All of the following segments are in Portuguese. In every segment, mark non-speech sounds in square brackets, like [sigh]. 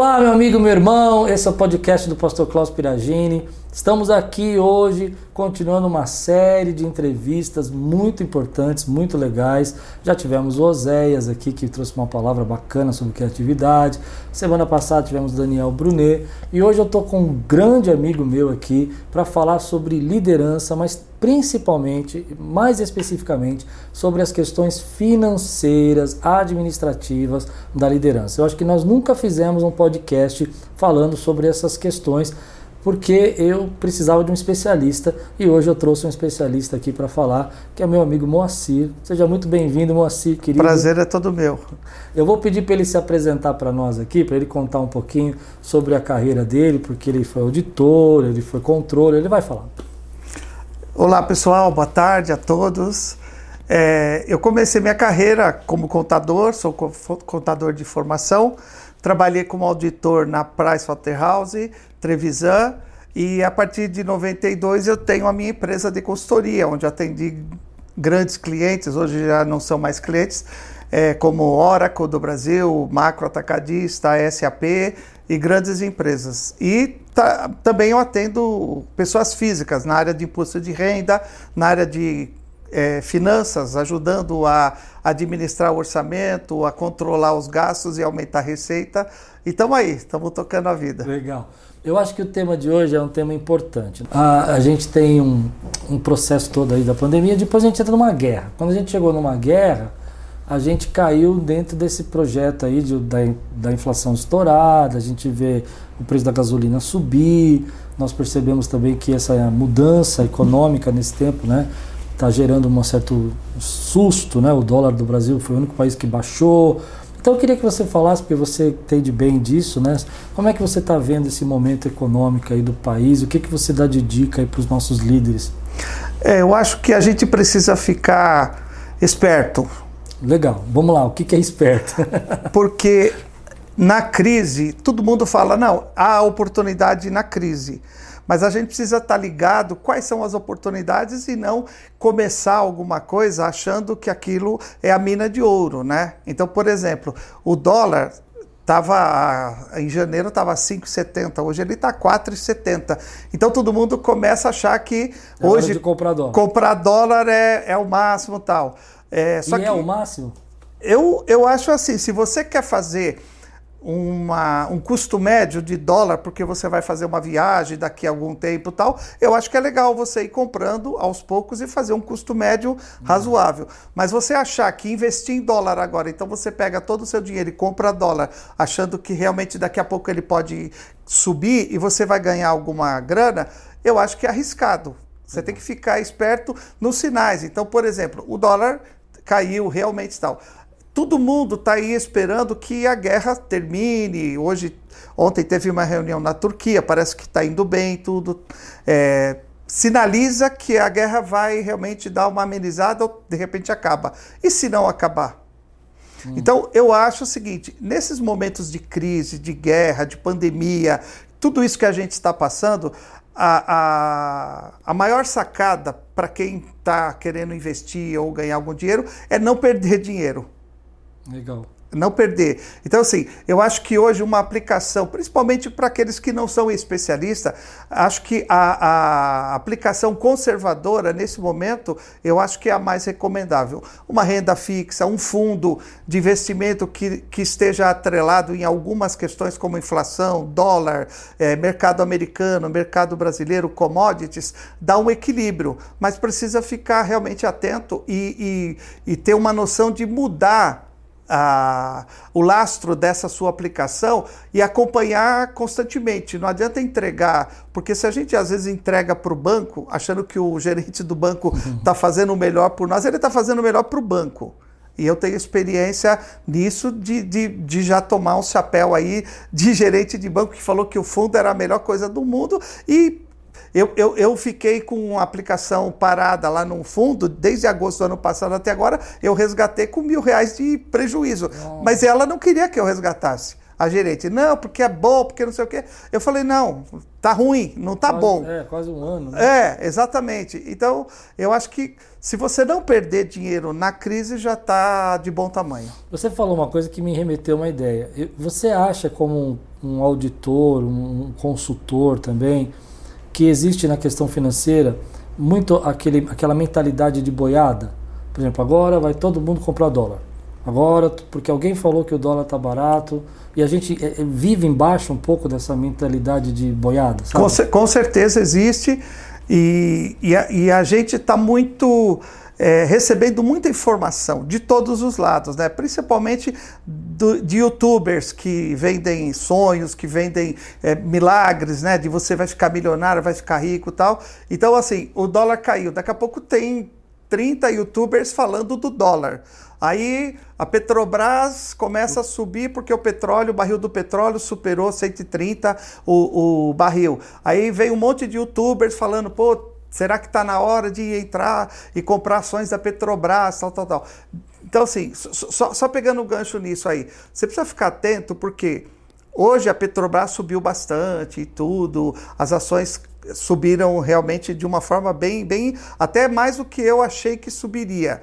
Olá, meu amigo, meu irmão. Esse é o podcast do Pastor Klaus Piragini. Estamos aqui hoje continuando uma série de entrevistas muito importantes, muito legais. Já tivemos o Oséias aqui que trouxe uma palavra bacana sobre criatividade. Semana passada tivemos Daniel Brunet e hoje eu estou com um grande amigo meu aqui para falar sobre liderança, mas principalmente, mais especificamente, sobre as questões financeiras, administrativas da liderança. Eu acho que nós nunca fizemos um podcast falando sobre essas questões porque eu precisava de um especialista e hoje eu trouxe um especialista aqui para falar, que é meu amigo Moacir. Seja muito bem-vindo, Moacir, querido. Prazer é todo meu. Eu vou pedir para ele se apresentar para nós aqui, para ele contar um pouquinho sobre a carreira dele, porque ele foi auditor, ele foi controle, ele vai falar. Olá, pessoal, boa tarde a todos. É, eu comecei minha carreira como contador, sou contador de formação. Trabalhei como auditor na Pricewaterhouse, Trevisan, e a partir de 92 eu tenho a minha empresa de consultoria, onde atendi grandes clientes, hoje já não são mais clientes, é, como Oracle do Brasil, Macro Atacadista, SAP e grandes empresas. E tá, também eu atendo pessoas físicas na área de imposto de renda, na área de é, finanças, ajudando a administrar o orçamento, a controlar os gastos e aumentar a receita. E estamos aí, estamos tocando a vida. Legal. Eu acho que o tema de hoje é um tema importante. A, a gente tem um, um processo todo aí da pandemia, depois a gente entra numa guerra. Quando a gente chegou numa guerra, a gente caiu dentro desse projeto aí de, da, da inflação estourada, a gente vê o preço da gasolina subir, nós percebemos também que essa mudança econômica nesse tempo, né, está gerando um certo susto, né? O dólar do Brasil foi o único país que baixou. Então eu queria que você falasse, porque você entende bem disso, né? Como é que você está vendo esse momento econômico aí do país? O que, que você dá de dica aí para os nossos líderes? É, eu acho que a gente precisa ficar esperto. Legal. Vamos lá. O que, que é esperto? [laughs] porque na crise, todo mundo fala, não, há oportunidade na crise. Mas a gente precisa estar tá ligado quais são as oportunidades e não começar alguma coisa achando que aquilo é a mina de ouro, né? Então, por exemplo, o dólar Tava, em janeiro estava 5,70, hoje ele está 4,70. Então todo mundo começa a achar que é hoje comprar dólar, comprar dólar é, é o máximo tal. É, só e é que é o máximo? Eu, eu acho assim, se você quer fazer uma, um custo médio de dólar, porque você vai fazer uma viagem daqui a algum tempo tal, eu acho que é legal você ir comprando aos poucos e fazer um custo médio razoável. Mas você achar que investir em dólar agora, então você pega todo o seu dinheiro e compra dólar, achando que realmente daqui a pouco ele pode subir e você vai ganhar alguma grana, eu acho que é arriscado. Você tem que ficar esperto nos sinais. Então, por exemplo, o dólar caiu realmente tal todo mundo está aí esperando que a guerra termine. Hoje, ontem teve uma reunião na Turquia, parece que está indo bem, tudo. É, sinaliza que a guerra vai realmente dar uma amenizada ou de repente acaba. E se não acabar? Hum. Então, eu acho o seguinte: nesses momentos de crise, de guerra, de pandemia, tudo isso que a gente está passando, a, a, a maior sacada para quem está querendo investir ou ganhar algum dinheiro é não perder dinheiro. Legal. Não perder. Então, assim, eu acho que hoje uma aplicação, principalmente para aqueles que não são especialistas, acho que a, a, aplicação conservadora, nesse momento, eu acho que é a mais recomendável. Uma renda fixa, um fundo de investimento que, que esteja atrelado em algumas questões como inflação, dólar, é, mercado americano, mercado brasileiro, commodities, dá um equilíbrio, mas precisa ficar realmente atento e, e, e ter uma noção de mudar a, o lastro dessa sua aplicação e acompanhar constantemente. Não adianta entregar, porque se a gente às vezes entrega para o banco, achando que o [laughs] gerente do banco está fazendo o melhor por nós, ele está fazendo o melhor para o banco. E eu tenho experiência nisso de, de, de, já tomar um chapéu aí de [laughs] gerente de banco que falou que o fundo era a melhor coisa do mundo e eu, eu, eu fiquei com a aplicação parada lá no fundo, desde agosto do ano passado até agora, eu resgatei com mil reais de prejuízo. Nossa. Mas ela não queria que eu resgatasse. A gerente, não, porque é bom, porque não sei o quê. Eu falei, não, tá ruim, não tá quase, bom. É, quase um ano. Né? É, exatamente. Então, eu acho que se você não perder dinheiro na crise, já está de bom tamanho. Você falou uma coisa que me remeteu uma ideia. Você acha, como um auditor, um consultor também, que existe na questão financeira muito aquele, aquela mentalidade de boiada. Por exemplo, agora vai todo mundo comprar dólar. Agora, porque alguém falou que o dólar está barato, e a gente é, vive embaixo um pouco dessa mentalidade de boiada. Com, com, certeza existe, e, e, a, e a gente está muito é, recebendo muita informação de todos os lados, né? principalmente do, de youtubers que vendem sonhos, que vendem é, milagres, né? de você vai ficar milionário, vai ficar rico e tal. Então, assim, o dólar caiu. Daqui a pouco tem 30 youtubers falando do dólar. Aí a Petrobras começa a subir porque o petróleo, o barril do petróleo superou 130 o, o barril. Aí vem um monte de youtubers falando, pô, Será que está na hora de entrar e comprar ações da Petrobras, tal, tal, tal? Então, assim, só, só pegando o um gancho nisso aí, você precisa ficar atento porque hoje a Petrobras subiu bastante e tudo, as ações subiram realmente de uma forma bem, bem, até mais do que eu achei que subiria.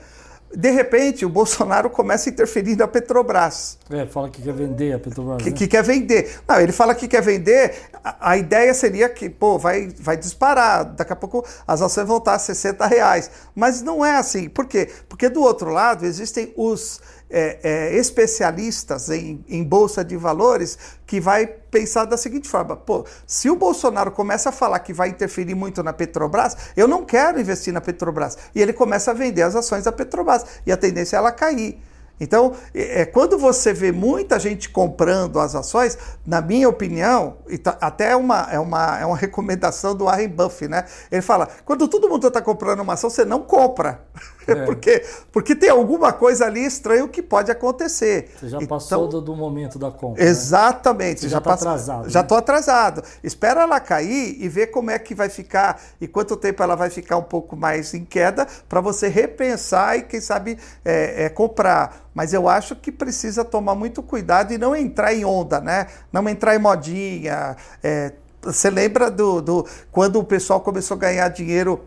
De repente, o Bolsonaro começa a interferir na Petrobras. É, fala que quer vender a Petrobras. Que, né? que quer vender. Não, ele fala que quer vender. A, a, ideia seria que, pô, vai, vai disparar. Daqui a pouco as ações vão estar a 60 reais. Mas não é assim. Por quê? Porque do outro lado existem os é, é, especialistas em, em, bolsa de valores que vai pensar da seguinte forma: pô, se o Bolsonaro começa a falar que vai interferir muito na Petrobras, eu não quero investir na Petrobras. E ele começa a vender as ações da Petrobras e a tendência é ela cair. Então, é, é, quando você vê muita gente comprando as ações, na minha opinião, tá, até é uma, é, uma, é uma recomendação do Warren Buffett, né? Ele fala: quando todo mundo está comprando uma ação, você não compra. É. [laughs] porque, porque tem alguma coisa ali estranha que pode acontecer. Você já passou então, do, do, momento da compra. Né? Exatamente. Né? Você já está atrasado. Já estou né? atrasado. Espera ela cair e ver como é que vai ficar e quanto tempo ela vai ficar um pouco mais em queda para você repensar e, quem sabe, é, é, comprar. Mas eu acho que precisa tomar muito cuidado e não entrar em onda, né? Não entrar em modinha. É, você lembra do, do quando o pessoal começou a ganhar dinheiro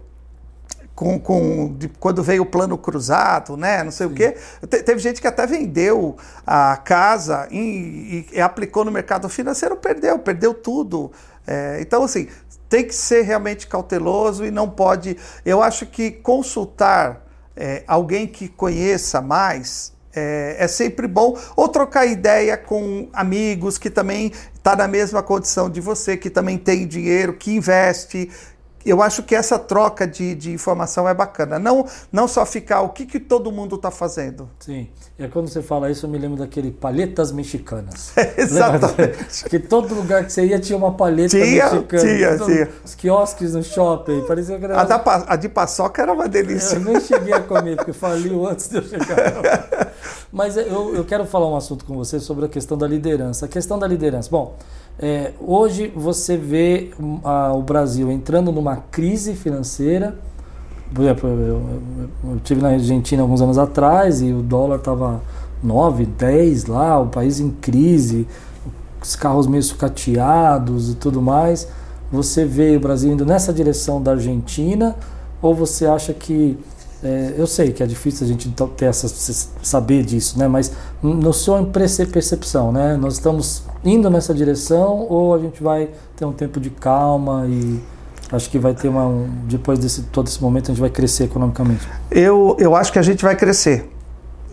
com, com de, quando veio o plano cruzado, né? Não sei Sim. o quê. Te, teve gente que até vendeu a casa e, e, e, aplicou no mercado financeiro, perdeu, perdeu tudo. É, então, assim, tem que ser realmente cauteloso e não pode. Eu acho que consultar é, alguém que conheça mais é, é, sempre bom, ou trocar ideia com amigos que também está na mesma condição de você, que também tem dinheiro, que investe, eu acho que essa troca de, de informação é bacana. Não, não só ficar o que, que todo mundo está fazendo. Sim. E quando você fala isso, eu me lembro daquele palhetas mexicanas. É, [laughs] exatamente. que todo lugar que você ia tinha uma palheta tinha, mexicana. Tinha, tinha. Os quiosques no shopping. Parecia que era... a, da, a de paçoca era uma delícia. Eu nem cheguei a comer, porque faliu antes de eu chegar. [laughs] Mas eu, eu quero falar um assunto com você sobre a questão da liderança. A questão da liderança. Bom, é, hoje você vê a, o Brasil entrando numa crise financeira. Por exemplo, eu, eu, eu estive na Argentina alguns anos atrás e o dólar estava 9, 10 lá, o país em crise, os carros meio sucateados e tudo mais. Você vê o Brasil indo nessa direção da Argentina ou você acha que é, eu sei que é difícil a gente ter essa, saber disso, né? Mas no seu percepção, né? Nós estamos indo nessa direção ou a gente vai ter um tempo de calma e acho que vai ter uma um, depois desse todo esse momento a gente vai crescer economicamente? Eu, eu acho que a gente vai crescer.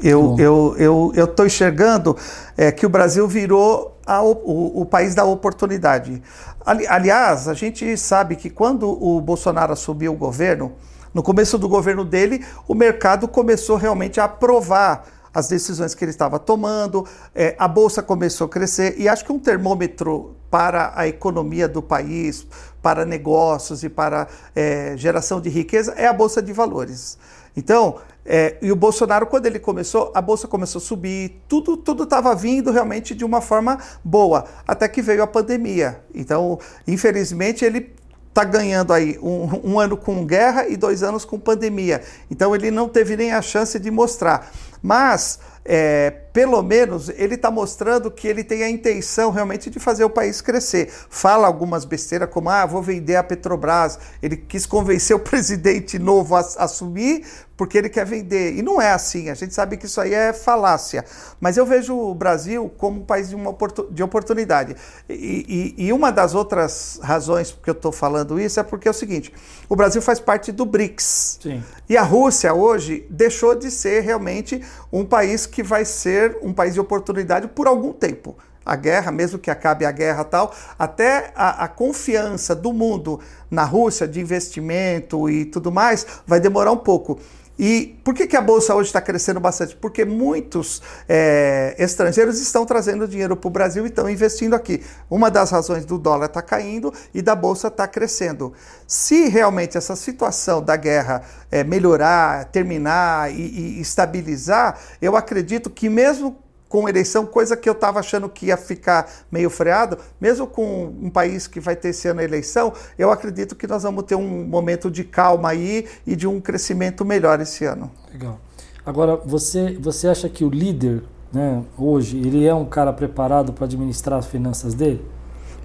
Eu eu eu eu estou enxergando é, que o Brasil virou a, o, o país da oportunidade. Ali, aliás, a gente sabe que quando o Bolsonaro assumiu o governo no começo do governo dele, o mercado começou realmente a aprovar as decisões que ele estava tomando, é, a bolsa começou a crescer e acho que um termômetro para a economia do país, para negócios e para é, geração de riqueza é a bolsa de valores. Então, é, e o Bolsonaro, quando ele começou, a bolsa começou a subir, tudo tudo estava vindo realmente de uma forma boa, até que veio a pandemia. Então, infelizmente, ele está ganhando aí um, um, ano com guerra e dois anos com pandemia. Então ele não teve nem a chance de mostrar. Mas é, pelo menos ele está mostrando que ele tem a intenção realmente de fazer o país crescer. Fala algumas besteiras como, ah, vou vender a Petrobras. Ele quis convencer o [laughs] presidente novo a, assumir porque ele quer vender. E não é assim, a gente sabe que isso aí é falácia. Mas eu vejo o Brasil como um país de, uma de oportunidade. E, e, e, uma das outras razões que eu estou falando isso é porque é o seguinte: o Brasil faz parte do BRICS. Sim. E a Rússia hoje deixou de ser realmente um país que vai ser um país de oportunidade por algum tempo a guerra, mesmo que acabe a guerra tal, até a, a, confiança do mundo na Rússia de investimento e tudo mais vai demorar um pouco. E por que, que a Bolsa hoje está crescendo bastante? Porque muitos é, estrangeiros estão trazendo dinheiro para o Brasil e estão investindo aqui. Uma das razões do dólar está caindo e da Bolsa está crescendo. Se realmente essa situação da guerra é, melhorar, terminar e, e estabilizar, eu acredito que mesmo com eleição, coisa que eu estava achando que ia ficar meio freado, mesmo com um país que vai ter esse ano a eleição, eu acredito que nós vamos ter um momento de calma aí e de um crescimento melhor esse ano. Legal. Agora, você, você acha que o líder, né, hoje, ele é um cara preparado para administrar as finanças dele?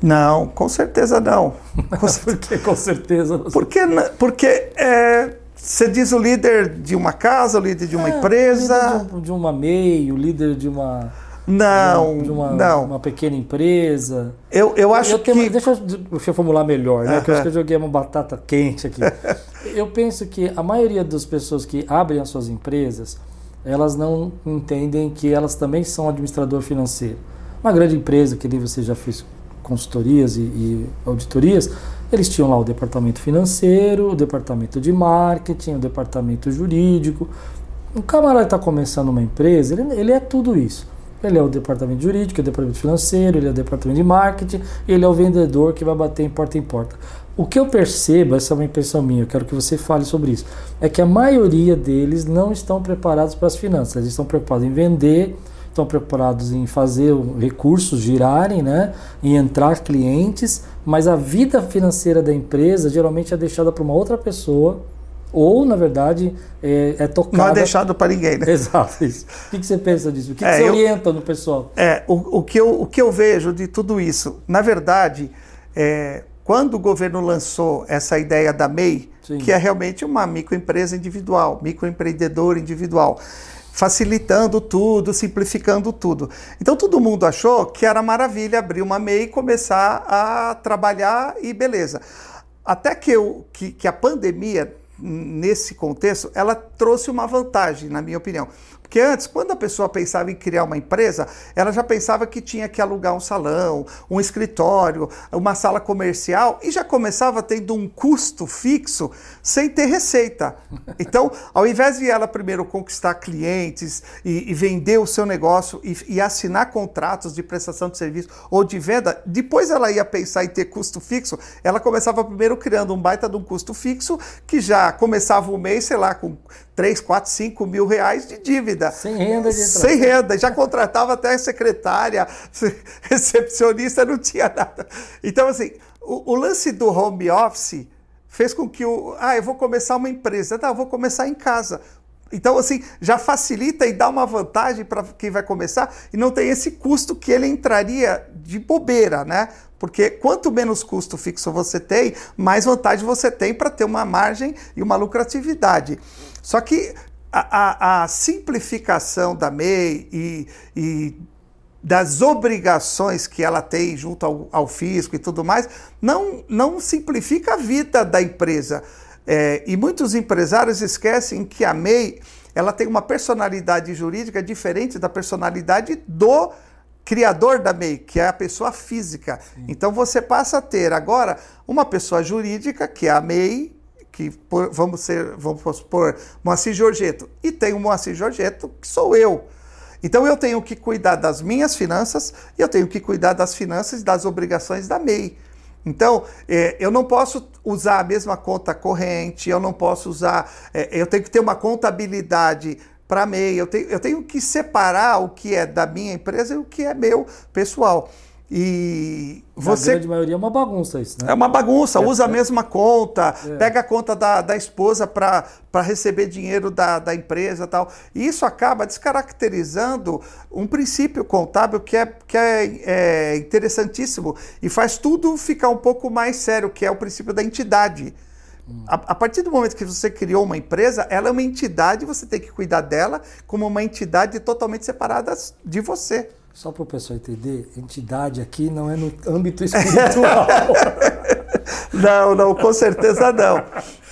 Não, com certeza não. [laughs] Com Por que com certeza? Porque, porque é, você diz o líder de uma casa, o líder de uma é, empresa? De, um, de, uma MEI, o líder de uma. Não, de uma, não. uma pequena empresa. Eu, eu acho eu tenho, que. Deixa eu, deixa eu formular melhor, né? Porque eu acho que eu joguei uma batata quente aqui. [laughs] eu penso que a maioria das pessoas que abrem as suas empresas, elas não entendem que elas também são administrador financeiro. Uma grande empresa, que você já fez consultorias e, e auditorias, eles tinham lá o departamento financeiro, o departamento de marketing, o departamento jurídico. Um camarada está começando uma empresa, ele, ele, é tudo isso. Ele é o departamento jurídico, é o departamento financeiro, ele é o departamento de marketing, ele é o vendedor que vai bater em porta em porta. O que eu percebo, essa é uma impressão minha, eu quero que você fale sobre isso, é que a maioria deles não estão preparados para as finanças, eles estão preparados em vender, estão preparados em fazer recursos girarem, né, em entrar clientes, mas a vida financeira da empresa geralmente é deixada para uma outra pessoa ou, na verdade, é, é tocada... Não é deixado para ninguém, né? [laughs] Exato. Isso. O que, que você pensa disso? O que, é, que você eu, orienta no pessoal? É, o, o, que eu, o que eu vejo de tudo isso, na verdade, é, quando o governo lançou essa ideia da MEI, Sim. que é realmente uma microempresa individual, microempreendedor individual, facilitando tudo, simplificando tudo. Então todo mundo achou que era maravilha abrir uma MEI e começar a trabalhar e beleza. Até que, eu, que, que a pandemia, nesse contexto, ela trouxe uma vantagem, na minha opinião. Porque antes, quando a pessoa pensava em criar uma empresa, ela já pensava que tinha que alugar um salão, um escritório, uma sala comercial e já começava tendo um custo fixo sem ter receita. [laughs] Então, ao invés de ela primeiro conquistar clientes e, e vender o seu negócio e, e, assinar contratos de prestação de serviço ou de venda, depois ela ia pensar em ter custo fixo, ela começava primeiro criando um baita de um custo fixo que já começava o mês, sei lá, com 3, 4, 5 mil reais de dívida. Sem renda de Sem renda. Já contratava até secretária, [laughs] recepcionista, não tinha nada. Então, assim, o, o lance do home office fez com que o. Ah, eu vou começar uma empresa. Tá, eu vou começar em casa. Então, assim, já facilita e dá uma vantagem para quem vai começar e não tem esse custo que ele entraria de bobeira, né? Porque quanto menos custo fixo você tem, mais vantagem você tem para ter uma margem e uma lucratividade. Só que a, a, a simplificação da MEI e, e, das obrigações que ela tem junto ao, ao, fisco e tudo mais, não, não simplifica a vida da empresa. É, e muitos empresários esquecem que a MEI ela tem uma personalidade jurídica diferente da personalidade do criador da MEI, que é a pessoa física. Sim. Então você passa a ter agora uma pessoa jurídica, que é a MEI, que por, vamos ser, vamos supor, Moacir Giorgetto, e tem o Moacir Giorgetto, que sou eu. Então eu tenho que cuidar das minhas finanças e eu tenho que cuidar das finanças e das obrigações da MEI. Então, é, eu não posso usar a mesma conta corrente, eu não posso usar. É, eu tenho que ter uma contabilidade para MEI. Eu tenho, eu tenho que separar o que é da minha empresa e o que é meu pessoal. E você. A grande maioria é uma bagunça isso, né? É uma bagunça, é, usa é. a mesma conta, é. pega a conta da, da esposa para receber dinheiro da, da empresa tal. E isso acaba descaracterizando um princípio contábil que, é, que é, é interessantíssimo e faz tudo ficar um pouco mais sério, que é o princípio da entidade. A, a, partir do momento que você criou uma empresa, ela é uma entidade, você tem que cuidar dela como uma entidade totalmente separada de você. Só para o pessoal entender, entidade aqui não é no âmbito [laughs] espiritual. [laughs] não, não, com certeza não.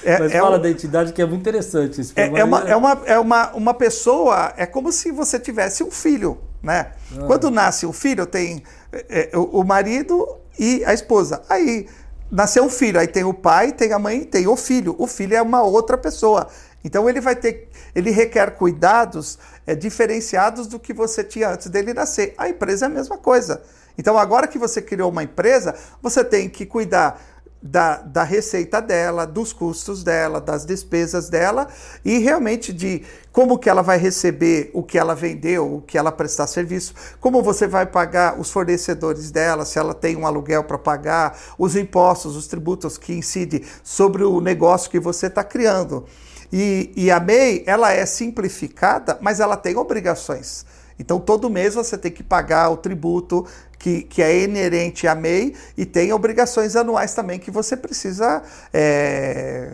É, Mas é fala um, da entidade que é muito interessante. Isso é, é, uma, é, uma, é uma, uma pessoa, é como se você tivesse um filho, né? Ah. Quando nasce o filho, tem é, o, o marido e a esposa. Aí nasceu um filho, aí tem o pai, tem a mãe, tem o filho. O filho é uma outra pessoa. Então ele vai ter, ele requer cuidados é, diferenciados do que você tinha antes dele nascer. A empresa é a mesma coisa. Então agora que você criou uma empresa, você tem que cuidar da, da receita dela, dos custos dela, das despesas dela e realmente de como que ela vai receber o que ela vendeu, o que ela prestar serviço, como você vai pagar os fornecedores dela, se ela tem um aluguel para pagar, os impostos, os tributos que incidem sobre o negócio que você está criando. E, e a MEI, ela é simplificada, mas ela tem obrigações. Então, todo mês você tem que pagar o tributo que, que é inerente à MEI e tem obrigações anuais também que você precisa é,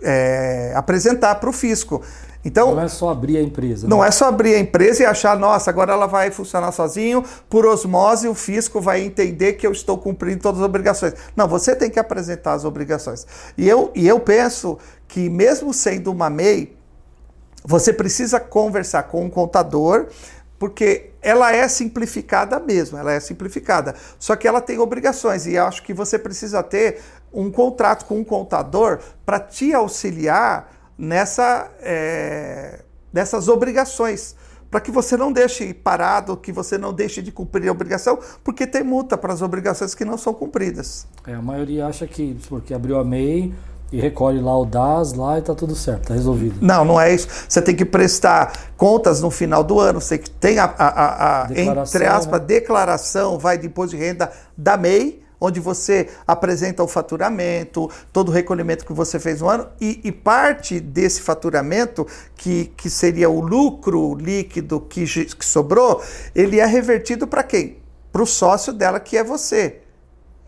é, apresentar para o fisco. Então, não é só abrir a empresa. Não né? é só abrir a empresa e achar, nossa, agora ela vai funcionar sozinho, por osmose o fisco vai entender que eu estou cumprindo todas as obrigações. Não, você tem que apresentar as obrigações. E eu, e eu penso que mesmo sendo uma MEI, você precisa conversar com um contador, porque ela é simplificada mesmo, ela é simplificada. Só que ela tem obrigações e acho que você precisa ter um contrato com um contador para te auxiliar nessa, é, nessas obrigações. Para que você não deixe parado, que você não deixe de cumprir a obrigação, porque tem multa para as obrigações que não são cumpridas. É, a maioria acha que porque abriu a MEI, e recolhe lá o DAS lá e tá tudo certo, tá resolvido. Não, não é isso. Você tem que prestar contas no final do ano, você tem a, a, a, a entre aspas, né? declaração, vai de imposto de renda da MEI, onde você apresenta o faturamento, todo o recolhimento que você fez no ano, e, e parte desse faturamento, que, que seria o lucro líquido que, que sobrou, ele é revertido para quem? Para o sócio dela, que é você.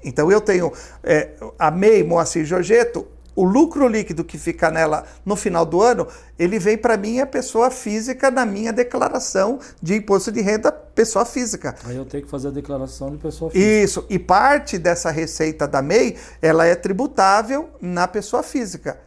Então eu tenho é, a MEI Moacir Giorgetto, o lucro líquido que fica nela no final do ano, ele vem para mim a pessoa física na minha declaração de imposto de renda pessoa física. Aí eu tenho que fazer a declaração de pessoa física. Isso, e parte dessa receita da MEI, ela é tributável na pessoa física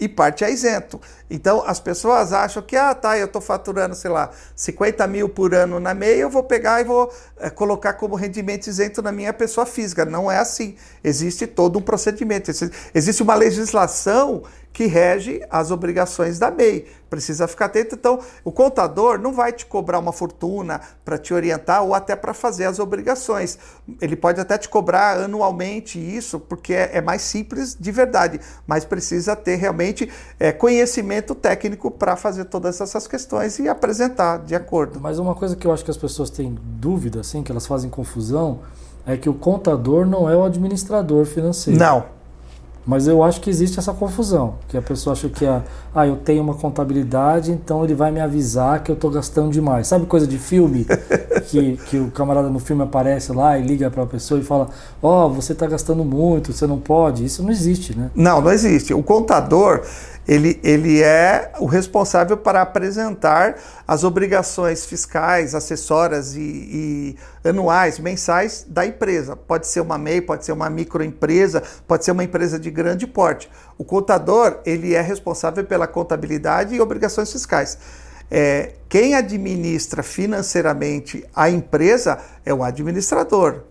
e parte é isento. Então as pessoas acham que, ah, tá, eu estou faturando, sei lá, 50 mil por ano na MEI, eu vou pegar e vou é, colocar como rendimento isento na minha pessoa física. Não é assim. Existe todo um procedimento. Existe uma legislação que rege as obrigações da MEI. Precisa ficar atento. Então, o contador não vai te cobrar uma fortuna para te orientar ou até para fazer as obrigações. Ele pode até te cobrar anualmente isso, porque é, é mais simples de verdade, mas precisa ter realmente é, conhecimento técnico para fazer todas essas questões e apresentar de acordo. Mas uma coisa que eu acho que as pessoas têm dúvida, assim, que elas fazem confusão, é que o contador não é o administrador financeiro. Não. Mas eu acho que existe essa confusão, que a pessoa acha que a, ah, eu tenho uma contabilidade, então ele vai me avisar que eu estou gastando demais. Sabe coisa de filme? [laughs] que, que o camarada no filme aparece lá e liga para a pessoa e fala: Ó, oh, você está gastando muito, você não pode. Isso não existe, né? Não, não existe. O contador, ele, ele é o responsável para apresentar as obrigações fiscais, acessórias e, e, anuais, mensais da empresa. Pode ser uma MEI, pode ser uma microempresa, pode ser uma empresa de grande porte. O contador ele é responsável pela contabilidade e obrigações fiscais. É, quem administra financeiramente a empresa é o administrador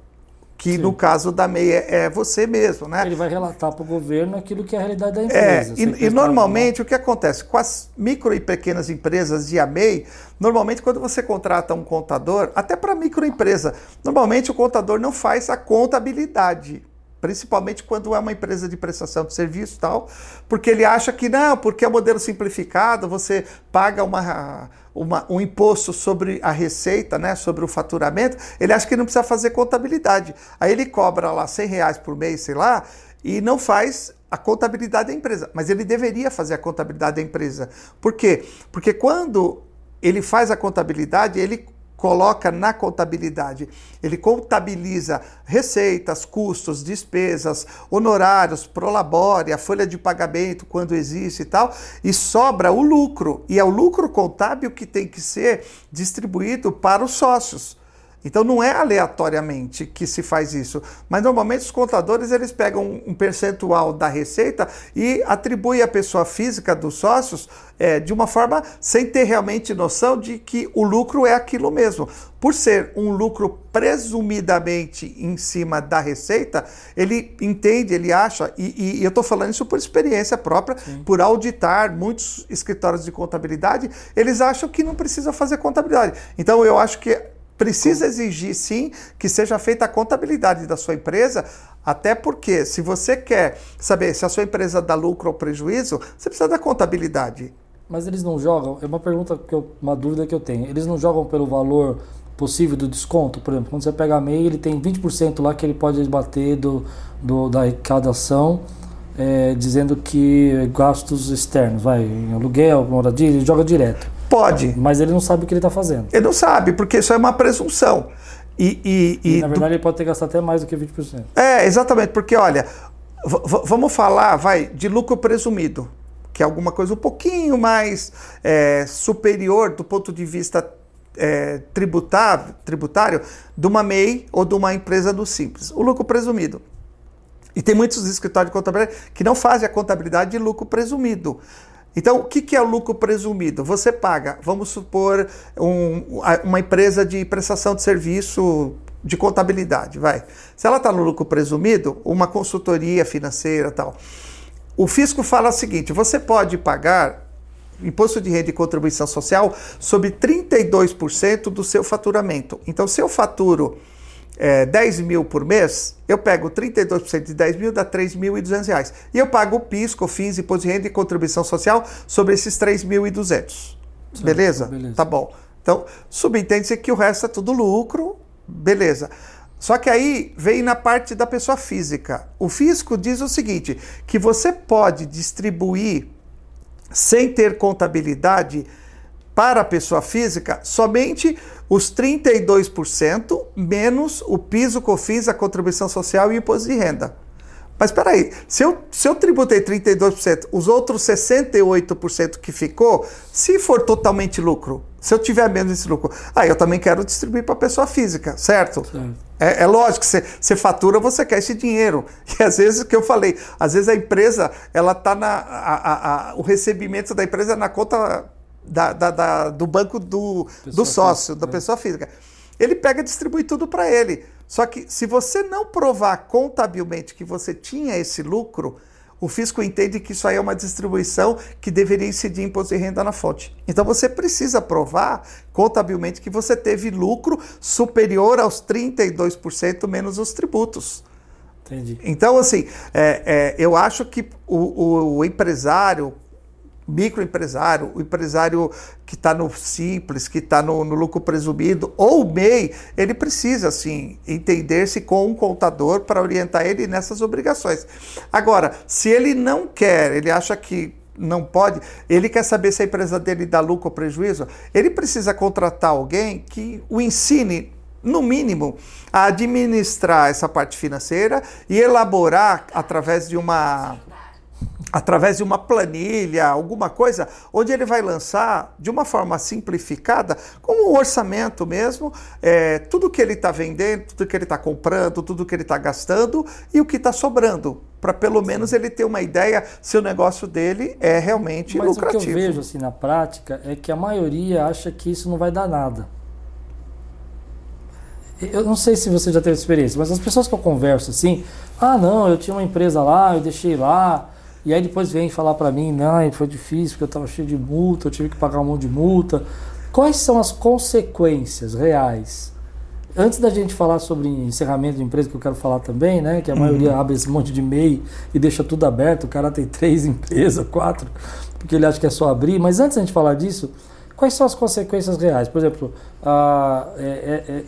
que Sim. no caso da MEI é, é, você mesmo, né? Ele vai relatar para o governo aquilo que é a realidade da empresa. É, e, e normalmente o que acontece com as micro e pequenas empresas e a MEI, normalmente quando você contrata um contador, até para microempresa, normalmente o contador não faz a contabilidade. Principalmente quando é uma empresa de prestação de serviço e tal, porque ele acha que não, porque é modelo simplificado, você paga uma, uma, um imposto sobre a receita, né, sobre o faturamento, ele acha que não precisa fazer contabilidade. Aí ele cobra lá 100 reais por mês, sei lá, e não faz a contabilidade da empresa. Mas ele deveria fazer a contabilidade da empresa. Por quê? Porque quando ele faz a contabilidade, ele coloca na contabilidade. Ele contabiliza receitas, custos, despesas, honorários, prolabore, a folha de pagamento quando existe e tal, e sobra o lucro. E é o lucro contábil que tem que ser distribuído para os sócios. Então não é aleatoriamente que se faz isso, mas normalmente os contadores eles pegam um percentual da receita e atribuem à pessoa física dos sócios é, de uma forma sem ter realmente noção de que o lucro é aquilo mesmo. Por ser um lucro presumidamente em cima da receita, ele entende, ele acha, e, e eu estou falando isso por experiência própria, Sim. por auditar muitos escritórios de contabilidade, eles acham que não precisa fazer contabilidade. Então eu acho que precisa exigir sim que seja feita a contabilidade da sua empresa, até porque se você quer saber se a sua empresa dá lucro ou prejuízo, você precisa da contabilidade. Mas eles não jogam, é uma pergunta que eu, uma dúvida que eu tenho. Eles não jogam pelo valor possível do desconto, por exemplo, quando você pega a MEI, ele tem 20% lá que ele pode bater do, do da arrecadação, é, dizendo que gastos externos, vai, em aluguel, moradia, ele joga direto. Pode. Mas ele não sabe o que ele está fazendo. Ele não sabe, porque isso é uma presunção. E, e, e, e na verdade, ele pode ter gastado até mais do que 20%. É, exatamente, porque olha, vamos falar, vai, de lucro presumido, que é alguma coisa um pouquinho mais é, superior do ponto de vista é, tributário, tributário de uma MEI ou de uma empresa do Simples. O lucro presumido. E tem muitos escritórios de contabilidade que não fazem a contabilidade de lucro presumido. Então, o que é lucro presumido? Você paga, vamos supor, um, uma empresa de prestação de serviço de contabilidade, vai. Se ela está no lucro presumido, uma consultoria financeira tal. O fisco fala o seguinte: você pode pagar imposto de renda e contribuição social sobre 32% do seu faturamento. Então, se eu faturo é, 10 mil por mês, eu pego 32% de 10 mil, dá 3.200 reais. E eu pago o PIS, COFINS, Imposto de Renda e Contribuição Social sobre esses 3.200. Beleza? beleza? Tá bom. Então, subentende-se que o resto é tudo lucro, beleza. Só que aí vem na parte da pessoa física. O fisco diz o seguinte: que você pode distribuir sem ter contabilidade para a pessoa física somente os 32% menos o piso, cofins, a contribuição social e o imposto de renda. Mas espera aí, se eu, se eu tributei 32%, os outros 68% que ficou, se for totalmente lucro, se eu tiver menos esse lucro, aí eu também quero distribuir para a pessoa física, certo? É, é, lógico, você, você fatura, você quer esse dinheiro. [laughs] E às vezes, o que eu falei, às vezes a empresa, ela está na. A, a, a, o recebimento da empresa é na conta da, da, da, do banco do, do sócio, física, da é. pessoa física. Ele pega e distribui tudo para ele. Só que se você não provar contabilmente que você tinha esse lucro, o fisco entende que isso aí é uma distribuição que deveria incidir imposto de renda na fonte. Então você precisa provar contabilmente que você teve lucro superior aos 32% menos os tributos. Entendi. Então, assim, é, é, eu acho que o, o, o empresário, microempresário, o empresário que está no simples, que está no, no, lucro presumido, ou o MEI, ele precisa, assim, entender-se com um contador para orientar ele nessas obrigações. Agora, se ele não quer, ele acha que não pode, ele quer saber se a empresa dele dá lucro ou prejuízo, ele precisa contratar alguém que o ensine no mínimo, a administrar essa parte financeira e elaborar através de uma através de uma planilha, alguma coisa, onde ele vai lançar de uma forma simplificada, como um orçamento mesmo, é, tudo que ele está vendendo, tudo que ele está comprando, tudo que ele está gastando e o que está sobrando, para pelo menos ele ter uma ideia se o negócio dele é realmente Mas lucrativo. Mas o que eu vejo assim na prática é que a maioria acha que isso não vai dar nada. Eu não sei se você já teve experiência, mas as pessoas que eu converso assim, ah não, eu tinha uma empresa lá, eu deixei lá, e aí depois vem falar para mim, não, foi difícil porque eu estava cheio de multa, eu tive que pagar um monte de multa. Quais são as consequências reais? Antes da gente falar sobre encerramento de empresa, que eu quero falar também, né? Que a maioria uhum. abre esse monte de MEI e deixa tudo aberto, o cara tem três [laughs] empresas, quatro, porque ele acha que é só abrir. Mas antes da gente falar disso, quais são as consequências reais? Por exemplo, ah, é,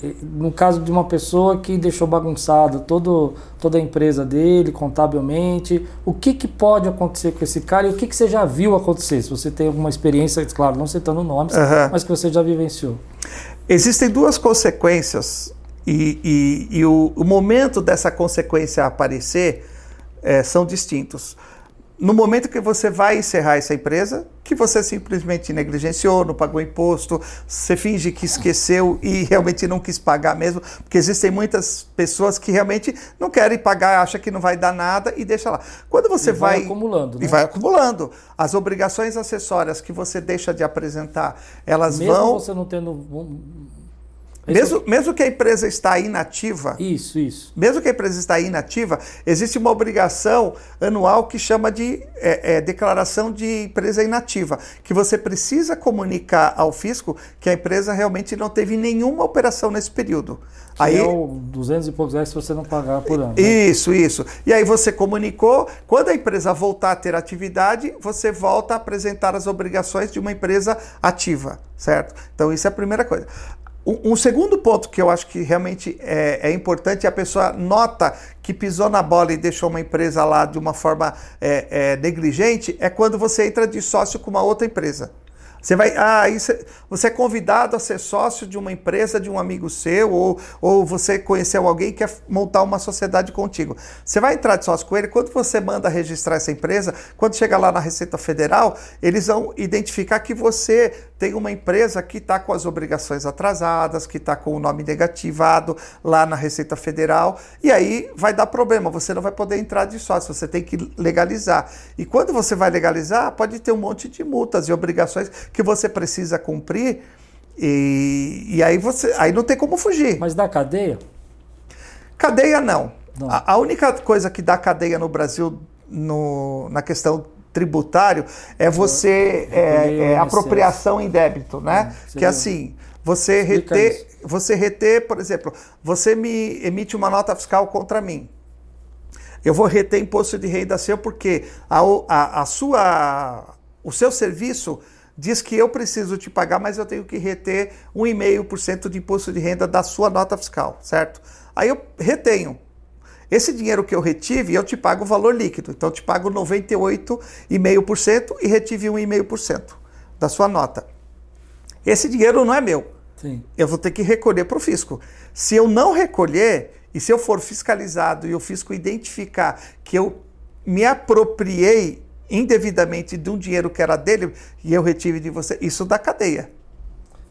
é, é, no caso de uma pessoa que deixou bagunçada todo, toda a empresa dele, contabilmente, o que, que pode acontecer com esse cara e o que, que você já viu acontecer? Se você tem alguma experiência, claro, não citando nomes, uhum. mas que você já vivenciou. Existem duas consequências e, e, e o, o, momento dessa consequência aparecer é, são distintos. No momento que você vai encerrar essa empresa, que você simplesmente negligenciou, não pagou imposto, você finge que esqueceu e [laughs] realmente não quis pagar mesmo, porque existem muitas pessoas que realmente não querem pagar, acha que não vai dar nada e deixa lá. Quando você e vai, vai acumulando, né? e vai acumulando, as obrigações acessórias que você deixa de apresentar, elas mesmo vão Mesmo você não tendo mesmo, mesmo que a empresa está inativa. Isso, isso. Mesmo que a empresa está inativa, existe uma obrigação anual que chama de é, é, declaração de empresa inativa, que você precisa comunicar ao fisco que a empresa realmente não teve nenhuma operação nesse período. Que aí, é o 200 e poucos reais se você não pagar por ano. Né? Isso, isso. E aí você comunicou, quando a empresa voltar a ter atividade, você volta a apresentar as obrigações de uma empresa ativa, certo? Então isso é a primeira coisa. Um, segundo ponto que eu acho que realmente é, é, importante, a pessoa nota que pisou na bola e deixou uma empresa lá de uma forma é, é, negligente, é quando você entra de sócio com uma outra empresa. Você vai, ah, isso, você é convidado a ser sócio de uma empresa de um amigo seu, ou, ou você conheceu alguém que quer montar uma sociedade contigo. Você vai entrar de sócio com ele, quando você manda registrar essa empresa, quando chegar lá na Receita Federal, eles vão identificar que você tem uma empresa que está com as obrigações atrasadas, que está com o nome negativado lá na Receita Federal, e aí vai dar problema, você não vai poder entrar de sócio, você tem que legalizar. E quando você vai legalizar, pode ter um monte de multas e obrigações que você precisa cumprir, e, e aí você aí não tem como fugir. Mas dá cadeia? Cadeia não. não. A, a, única coisa que dá cadeia no Brasil no, na questão tributário é você é, é apropriação em débito, né? É, que é assim, você reter, você reter, por exemplo, você me emite uma nota fiscal contra mim. Eu vou reter imposto de renda seu porque a, a, a sua, o seu serviço diz que eu preciso te pagar, mas eu tenho que reter 1,5% de imposto de renda da sua nota fiscal, certo? Aí eu retenho. Esse dinheiro que eu retive, eu te pago o valor líquido. Então eu te pago 98,5% e retive 1,5% da sua nota. Esse dinheiro não é meu. Sim. Eu vou ter que recolher para o fisco. Se eu não recolher, e se eu for fiscalizado e o fisco identificar que eu me apropriei indevidamente de um dinheiro que era dele e eu retive de você, isso dá cadeia.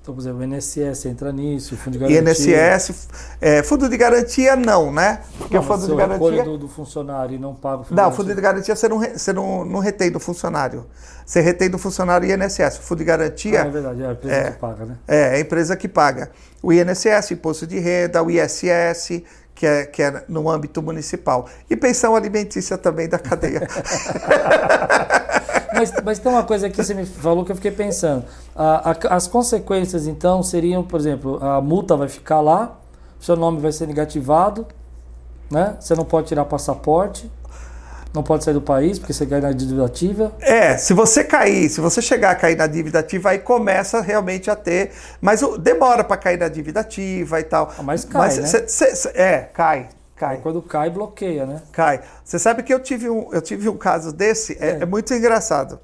Então, por exemplo, o INSS entra nisso, o fundo de garantia. INSS, é, fundo de garantia não, né? Porque não, o fundo de garantia. Do, do funcionário e não paga o fundo Não, o fundo de garantia você não, você não, não retém do funcionário. Você retém do funcionário o INSS. O fundo de garantia. Ah, é verdade, é a empresa é, que paga, né? É, é a empresa que paga. O INSS, imposto de renda, o ISS, que é, que é no âmbito municipal. E pensão alimentícia também da cadeia. [laughs] [laughs] mas, mas tem uma coisa que você me falou que eu fiquei pensando. A, a, as consequências, então, seriam, por exemplo, a multa vai ficar lá, seu nome vai ser negativado, né? Você não pode tirar passaporte, não pode sair do país porque você cai na dívida ativa. É, se você cair, se você chegar a cair na dívida ativa, aí começa realmente a ter. Mas demora para cair na dívida ativa e tal. Ah, mas cai. Mas, né? cê, cê, cê, é, cai. Cai. Aí quando cai, bloqueia, né? Cai. Você sabe que eu tive um, eu tive um caso desse, é, é. é muito engraçado.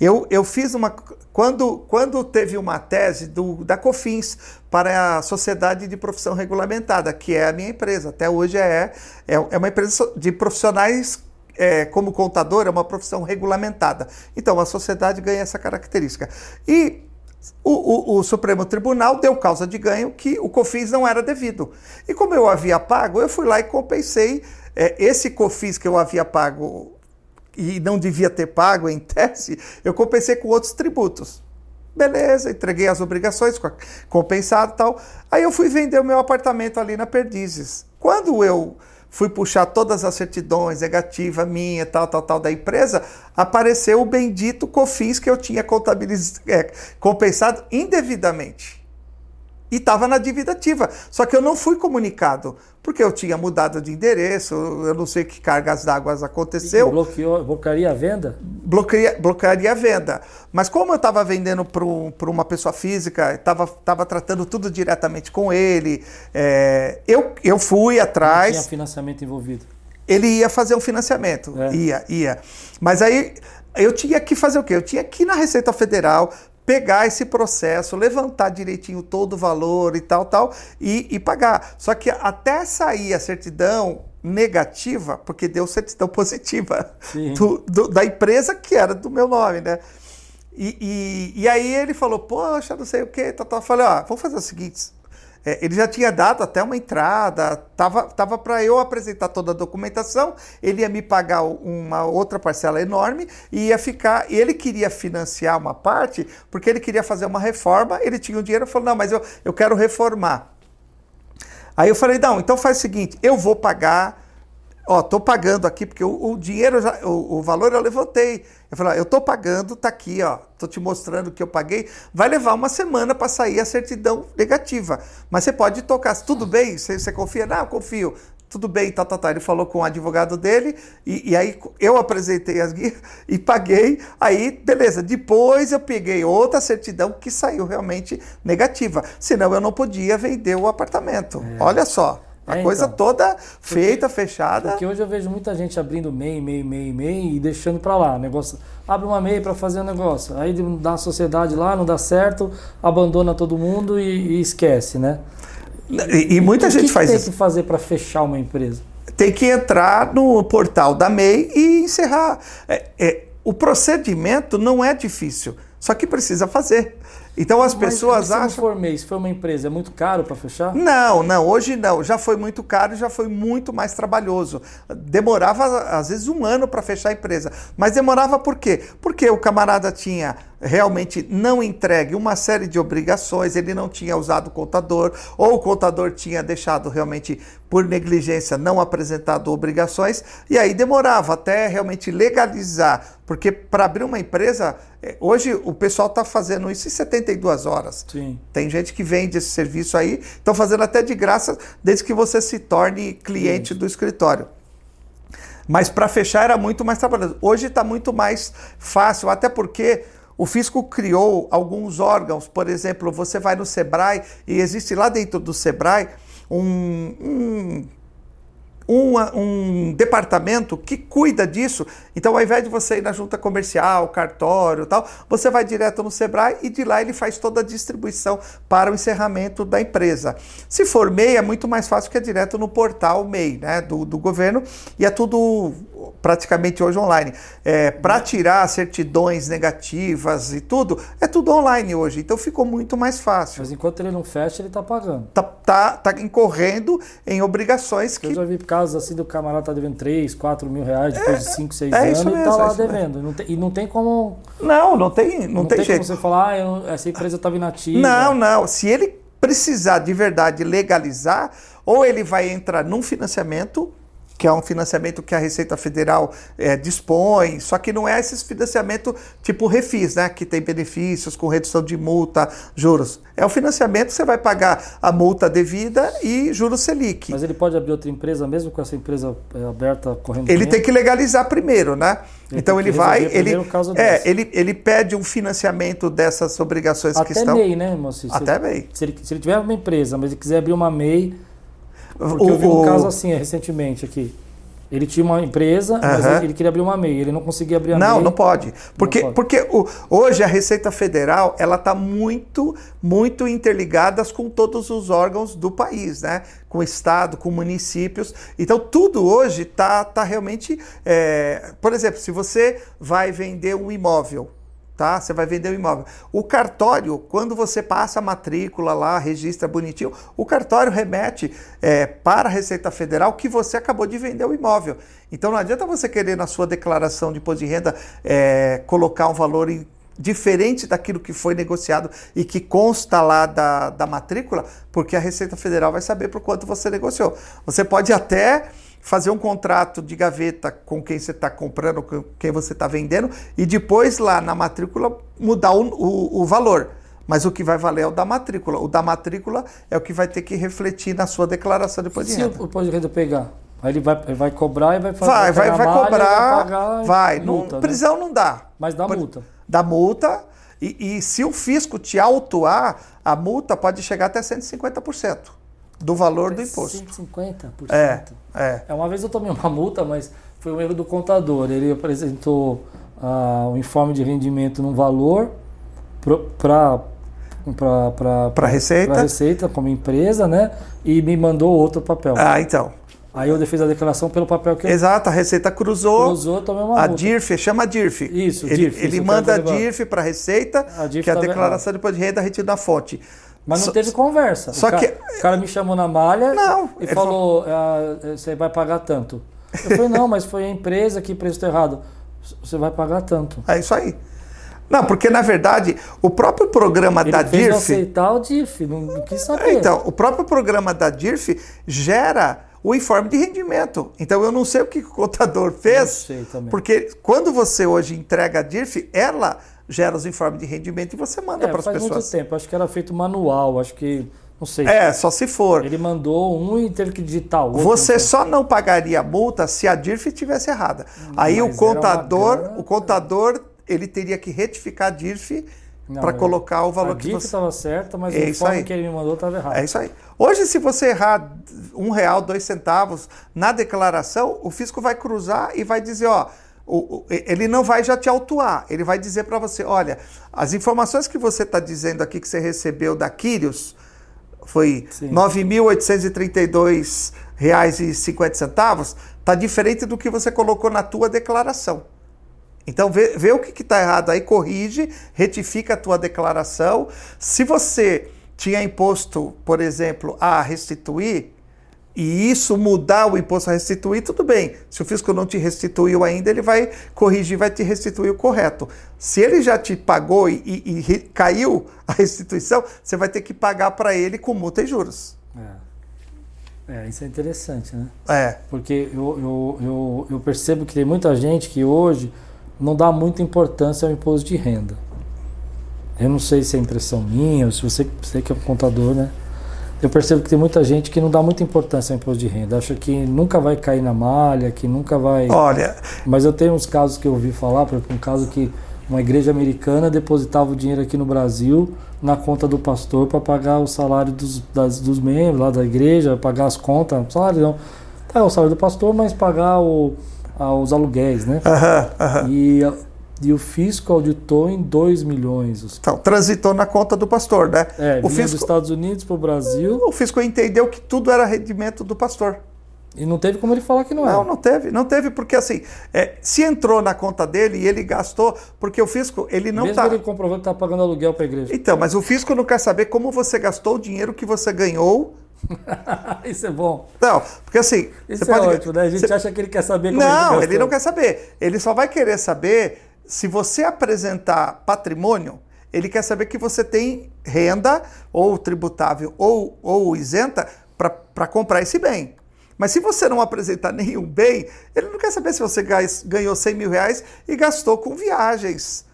Eu, eu fiz uma. Quando, quando teve uma tese do, da COFINS para a Sociedade de Profissão Regulamentada, que é a minha empresa, até hoje é, é, é uma empresa de profissionais é, como contador, é uma profissão regulamentada. Então, a sociedade ganha essa característica. E o, o, o, Supremo Tribunal deu causa de ganho que o COFINS não era devido. E como eu havia pago, eu fui lá e compensei é, esse COFINS que eu havia pago e não devia ter pago em tese, eu compensei com outros tributos. Beleza, entreguei as obrigações, compensado e tal. Aí eu fui vender o meu apartamento ali na Perdizes. Quando eu fui puxar todas as certidões, negativa minha, tal, tal, tal, da empresa, apareceu o bendito COFINS que eu tinha é, compensado indevidamente. E estava na dívida ativa. Só que eu não fui comunicado, porque eu tinha mudado de endereço, eu não sei que cargas d'água aconteceu. E bloqueou, bloquearia a venda? Bloquearia, bloquearia a venda. Mas como eu estava vendendo para uma pessoa física, estava tava tratando tudo diretamente com ele, é, eu, eu fui atrás. Não tinha financiamento envolvido. Ele ia fazer um financiamento, é. ia, ia. Mas aí eu tinha que fazer o quê? Eu tinha que ir na Receita Federal, pegar esse processo, levantar direitinho todo o valor e tal, tal, e, e pagar. Só que até sair a certidão negativa, porque deu certidão [laughs] positiva do, do, da empresa que era do meu nome, né? E, e, e aí ele falou, poxa, não sei o que, tal, tal. Eu falei, ó, vamos fazer o seguinte, é, ele já tinha dado até uma entrada, tava, tava para eu apresentar toda a documentação, ele ia me pagar uma outra parcela enorme e ia ficar. Ele queria financiar uma parte porque ele queria fazer uma reforma, ele tinha o dinheiro, falou: não, mas eu, eu quero reformar. Aí eu falei: não, então faz o seguinte, eu vou pagar ó, tô pagando aqui, porque o, o dinheiro, já, o, o, valor eu levantei. Eu falei, ó, eu tô pagando, tá aqui, ó, tô te mostrando que eu paguei. Vai levar uma semana para sair a certidão negativa. Mas você pode tocar, tudo bem? Você, você confia? Não, confio. Tudo bem, tá, tá, tá. Ele falou com o advogado dele, e, e aí eu apresentei as guias [laughs] e paguei. Aí, beleza. Depois eu peguei outra certidão que saiu realmente negativa. Senão eu não podia vender o apartamento. É. Olha só. A é, então. coisa toda feita, porque, fechada. Porque hoje eu vejo muita gente abrindo MEI, MEI, MEI, MEI e deixando para lá. negócio, abre uma MEI para fazer um negócio. Aí dá sociedade lá, não dá certo, abandona todo mundo e, e esquece, né? E, e muita gente que faz isso. tem que fazer para fechar uma empresa? Tem que entrar no portal da MEI e encerrar. É, é, o procedimento não é difícil, só que precisa fazer. Então as mas, pessoas mas acham. Se formei, se foi uma empresa, é muito caro para fechar? Não, não, hoje não. Já foi muito caro e já foi muito mais trabalhoso. Demorava, às vezes, um ano para fechar a empresa. Mas demorava por quê? Porque o camarada tinha realmente não entregue uma série de obrigações, ele não tinha usado o contador, ou o contador tinha deixado realmente por negligência não apresentado obrigações, e aí demorava até realmente legalizar, porque para abrir uma empresa, é, hoje o pessoal está fazendo isso em 72 horas. Sim. Tem gente que vende esse serviço aí, estão fazendo até de graça, desde que você se torne cliente Sim. do escritório. Mas para fechar era muito mais trabalhoso. Hoje está muito mais fácil, até porque o fisco criou alguns órgãos, por exemplo, você vai no Sebrae e existe lá dentro do Sebrae um, um um, departamento que cuida disso. Então, ao invés de você ir na junta comercial, cartório tal, você vai direto no Sebrae e de lá ele faz toda a distribuição para o encerramento da empresa. Se for MEI, é muito mais fácil que é direto no portal MEI né, do, do governo e é tudo praticamente hoje online. É, para tirar certidões negativas e tudo, é tudo online hoje. Então ficou muito mais fácil. Mas enquanto ele não fecha, ele está pagando. Tá, tá, tá incorrendo em obrigações que. Eu já vi casos assim do camarada tá devendo 3, 4 mil reais depois é, de 5, 6 é anos mesmo, e tá lá é devendo. Não tem, e não tem como. Não, não tem, não, não tem, tem jeito. você falar, ah, eu, essa empresa estava inativa. Não, não. Se ele precisar de verdade legalizar, ou ele vai entrar num financiamento que é um financiamento que a Receita Federal é, dispõe, só que não é esse financiamento tipo refis, né? Que tem benefícios com redução de multa, juros. É o financiamento que você vai pagar a multa devida e juros Selic. Mas ele pode abrir outra empresa mesmo com essa empresa é, aberta correndo? Ele tem que legalizar primeiro, né? Ele então ele vai, ele, é, ele, ele pede um financiamento dessas obrigações Até que estão. Até MEI, né, moço? Até MEI. Se ele, se ele tiver uma empresa, mas ele quiser abrir uma MEI porque o, eu vi um o... caso assim recentemente aqui. Ele tinha uma empresa, mas ele queria abrir uma MEI. Ele não conseguia abrir a não, MEI. Não, pode. Porque, não pode. porque o, hoje a Receita Federal ela está muito, muito interligada com todos os órgãos do país, né? Com o Estado, com municípios. Então, tudo hoje está tá realmente. É... Por exemplo, se você vai vender um imóvel, tá? Você vai vender o imóvel. O cartório, quando você passa a matrícula lá, registra bonitinho, o cartório remete é, para a Receita Federal que você acabou de vender o imóvel. Então não adianta você querer na sua declaração de imposto de renda é, colocar um valor em, diferente daquilo que foi negociado e que consta lá da, da matrícula, porque a Receita Federal vai saber por quanto você negociou. Você pode até fazer um contrato de gaveta com quem você está comprando, com quem você está vendendo, e depois lá na matrícula mudar o, o, o valor. Mas o que vai valer é o da matrícula. O da matrícula é o que vai ter que refletir na sua declaração de imposto de Se renda. o imposto de renda pegar, aí ele vai, ele vai cobrar e vai fazer. Vai, vai, vai malha, cobrar, vai, pagar vai. Não- multa, né? prisão não dá. Mas dá Por- multa. Da multa. E, e se o fisco te autuar, a multa pode chegar até 150% do valor do imposto. 150%. É, é. É, uma vez eu tomei uma multa, mas foi um erro do contador. Ele apresentou ah, o informe de rendimento num valor para Pra Receita. Receita como empresa, né? E me mandou outro papel. Ah, então. Aí eu fiz a declaração pelo papel que Exato, a Receita cruzou. cruzou, tomei uma A multa. DIRF, chama DIRF. Isso, ele, DIRF, Ele isso, manda a. DIRF para a Receita, A DIRF que é a declaração de imposto de renda retida na fonte. Mas não Só- teve conversa. só o, ca- que- o cara me chamou na malha Não, e ele falou: "Ah, você vai pagar tanto. Eu falei, não, mas foi a empresa que prestou errado. Você vai pagar tanto. É isso aí. Não, porque na verdade, o próprio programa Ele da fez eu DIRF. aceitar o DIF, não, não quis saber. Então, o próprio programa da DIRF gera o informe de rendimento. Então, eu não sei o que o contador fez, Não sei também. porque quando você hoje entrega a DIRF, ela gera os informes de rendimento e você manda é, para as faz muito pessoas. tempo. Acho que era feito manual, acho que. Não sei. É, só se for. Ele mandou um e teve que digitar outro. Você só não pagaria a multa se a DIRF estivesse errada. Aí o contador, grana- o contador, ele teria que retificar a DIRF para eu- colocar o A valor que DIF você. estava certa, mas É o informe aí. que ele me mandou estava errado. É isso aí. Hoje, se você errar um real, dois centavos na declaração, o fisco vai cruzar e vai dizer, ó, o- o- ele não vai já te autuar, ele vai dizer para você, olha, as informações que você está dizendo aqui que você recebeu da Quírios foi. 9.832,50 reais e 50 centavos, tá diferente do que você colocou na tua declaração. Então vê, vê o que está errado aí, corrige, retifica a tua declaração. Se você tinha imposto, por exemplo, a restituir, e isso mudar o imposto a restituir, tudo bem. Se o fisco não te restituiu ainda, ele vai corrigir, vai te restituir o correto. Se ele já te pagou e, e- e caiu a [laughs] restituição, você vai ter que pagar para ele com multa e juros. É. É, isso é interessante, né? É. Porque eu, eu, eu, eu percebo que tem muita gente que hoje não dá muita importância ao imposto de renda. Eu não sei se é impressão minha, ou se você, você que é um contador, né? Eu percebo que tem muita gente que não dá muita importância ao imposto de renda. Acha que nunca vai cair na malha, que nunca vai. Olha, Mas eu tenho uns casos que eu ouvi falar, por exemplo, um caso que uma igreja americana depositava o dinheiro aqui no Brasil na conta do pastor para pagar o salário dos, das- dos membros lá da igreja, pagar as contas, salário não, tá, o salário do pastor, mas pagar o, os aluguéis, né? aham, aham. E, a- e o fisco auditou em 2 milhões. os- então, transitou na conta do pastor, né? É, o, vinha dos fisco, Estados Unidos para o Brasil o fisco entendeu que tudo era rendimento do pastor. e não teve como ele falar que não Não, era. não teve, não teve, porque assim, é, se entrou na conta dele e ele gastou, porque o fisco, ele não Mesmo tá. ele comprovando que está pagando aluguel para a igreja. Então, mas o fisco não quer saber como você gastou o dinheiro que você ganhou. [laughs] Isso é bom. Não, porque assim. Isso você é pode- ótimo, né? A gente você- acha que ele quer saber como Não, ele ele não quer saber. Ele só vai querer saber se você apresentar patrimônio. Ele quer saber que você tem renda, ou tributável, ou, ou isenta, para comprar esse bem. Mas se você não apresentar nenhum bem, ele não quer saber se você ganhou 100 mil reais e gastou com viagens.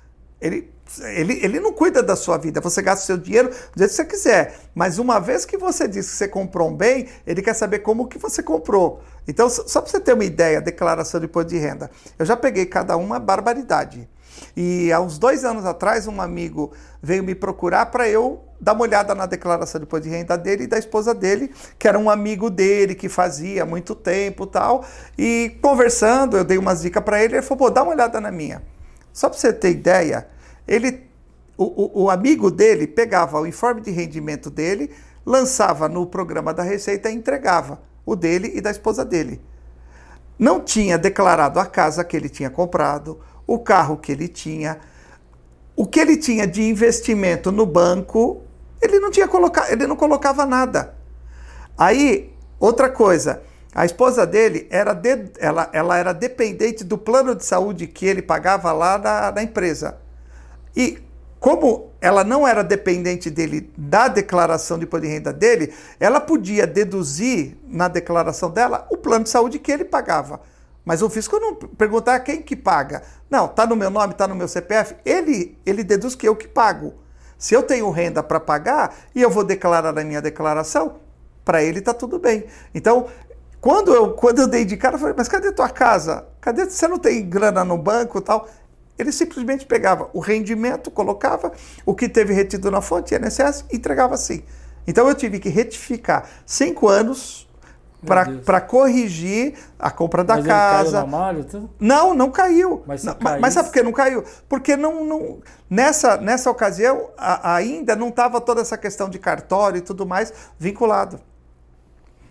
Ele, ele, ele não cuida da sua vida. Você gasta o seu dinheiro do jeito que você quiser. Mas uma vez que você diz que você comprou um bem, ele quer saber como que você comprou. Então, só para você ter uma ideia, declaração de imposto de renda. Eu já peguei cada uma barbaridade. E há uns dois anos atrás, um amigo veio me procurar para eu dar uma olhada na declaração de imposto de renda dele e da esposa dele, que era um amigo dele que fazia há muito tempo tal. E conversando, eu dei umas dicas para ele, ele falou: pô, dá uma olhada na minha. Só para você ter ideia, ele, o, o- o amigo dele pegava o informe de rendimento dele, lançava no programa da Receita e entregava o dele e da esposa dele. Não tinha declarado a casa que ele tinha comprado, o carro que ele tinha, o que ele tinha de investimento no banco, ele não tinha colocado, ele não colocava nada. Aí, outra coisa, a esposa dele era, de- ela, ela era dependente do plano de saúde que ele pagava lá na, na empresa. E como ela não era dependente dele da declaração de imposto de renda dele, ela podia deduzir na declaração dela o plano de saúde que ele pagava. Mas o fisco não perguntar quem que paga. Não, tá no meu nome, tá no meu CPF. Ele, ele deduz que eu que pago. Se eu tenho renda para pagar e eu vou declarar na minha declaração, para ele está tudo bem. Então, quando eu, quando eu dei de cara, eu falei, mas cadê tua casa? Cadê? Você não tem grana no banco e tal? Ele simplesmente pegava o rendimento, colocava o que teve retido na fonte, INSS, e entregava assim. Então eu tive que retificar cinco anos para corrigir a compra da Mas casa. Ele caiu na malha, tudo? Não, não caiu. Mas não, mas sabe por que não caiu? Porque não, não- nessa, nessa ocasião a- ainda não estava toda essa questão de cartório e tudo mais vinculado.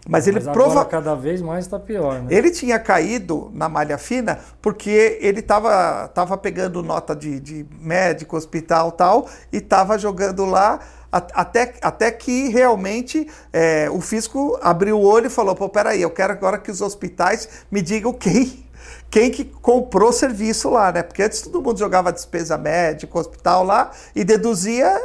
Mas ele prova... cada vez mais está pior, né? Ele tinha caído na malha fina porque ele estava tava pegando nota de, de médico, hospital tal, e estava jogando lá até, até que realmente é, o fisco abriu o olho e falou: pô, peraí, eu quero agora que os hospitais me digam quem. Quem que comprou serviço lá, né? Porque antes todo mundo jogava despesa médica, hospital lá e deduzia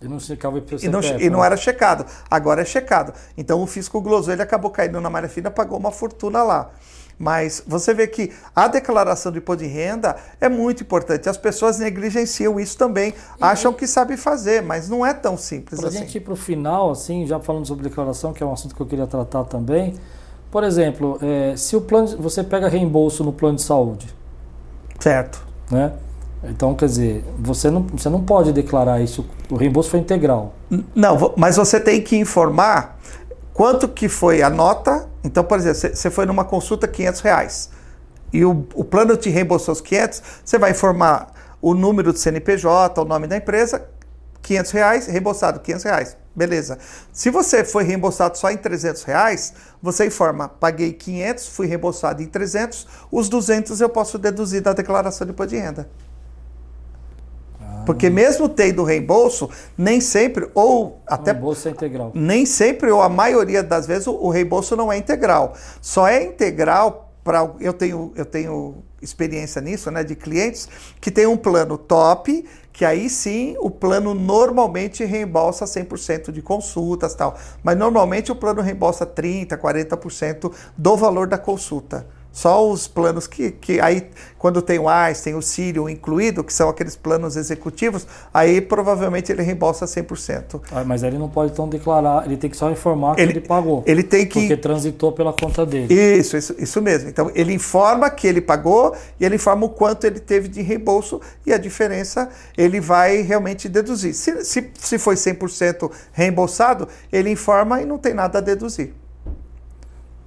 E não checava o e não, e não né? era checado. Agora é checado. Então o fisco glosou, ele acabou caindo na malha fina, pagou uma fortuna lá. Mas você vê que a declaração de imposto de renda é muito importante. As pessoas negligenciam isso também, acham que sabem fazer, mas não é tão simples Para a assim. gente ir para o final, assim, já falando sobre declaração, que é um assunto que eu queria tratar também. Por exemplo, é, se o plano, você pega reembolso no plano de saúde, Certo. né? Então, quer dizer, você não, você não pode declarar isso. O reembolso foi integral. Não, mas você tem que informar quanto que foi a nota. Então, por exemplo, você foi numa consulta 500 reais e o, o plano te reembolsou os 500, você vai informar o número do CNPJ, o nome da empresa, 500 reais, reembolsado 500 reais. Beleza. Se você foi reembolsado só em 300 reais, você informa, paguei 500, fui reembolsado em 300, os 200 eu posso deduzir da declaração de imposto de renda. Porque mesmo tendo reembolso, nem sempre, ou Até o reembolso é integral. nem sempre ou a maioria das vezes o, o reembolso não é integral. Só é integral para eu tenho eu tenho experiência nisso, né, de clientes que tem um plano top, que aí sim o plano normalmente reembolsa 100% de consultas, tal. Mas normalmente o plano reembolsa 30, 40% do valor da consulta. Só os planos que, que aí, quando tem o AIS, tem o Sírio incluído, que são aqueles planos executivos, aí provavelmente ele reembolsa 100%. Ah, Mas ele não pode então declarar, ele tem que só informar que ele, Ele- pagou. Ele tem que. Porque transitou pela conta dele. Isso, isso, isso mesmo. Então, ele informa que ele pagou e ele informa o quanto ele teve de reembolso e a diferença ele vai realmente deduzir. Se, se, se foi 100% reembolsado, ele informa e não tem nada a deduzir.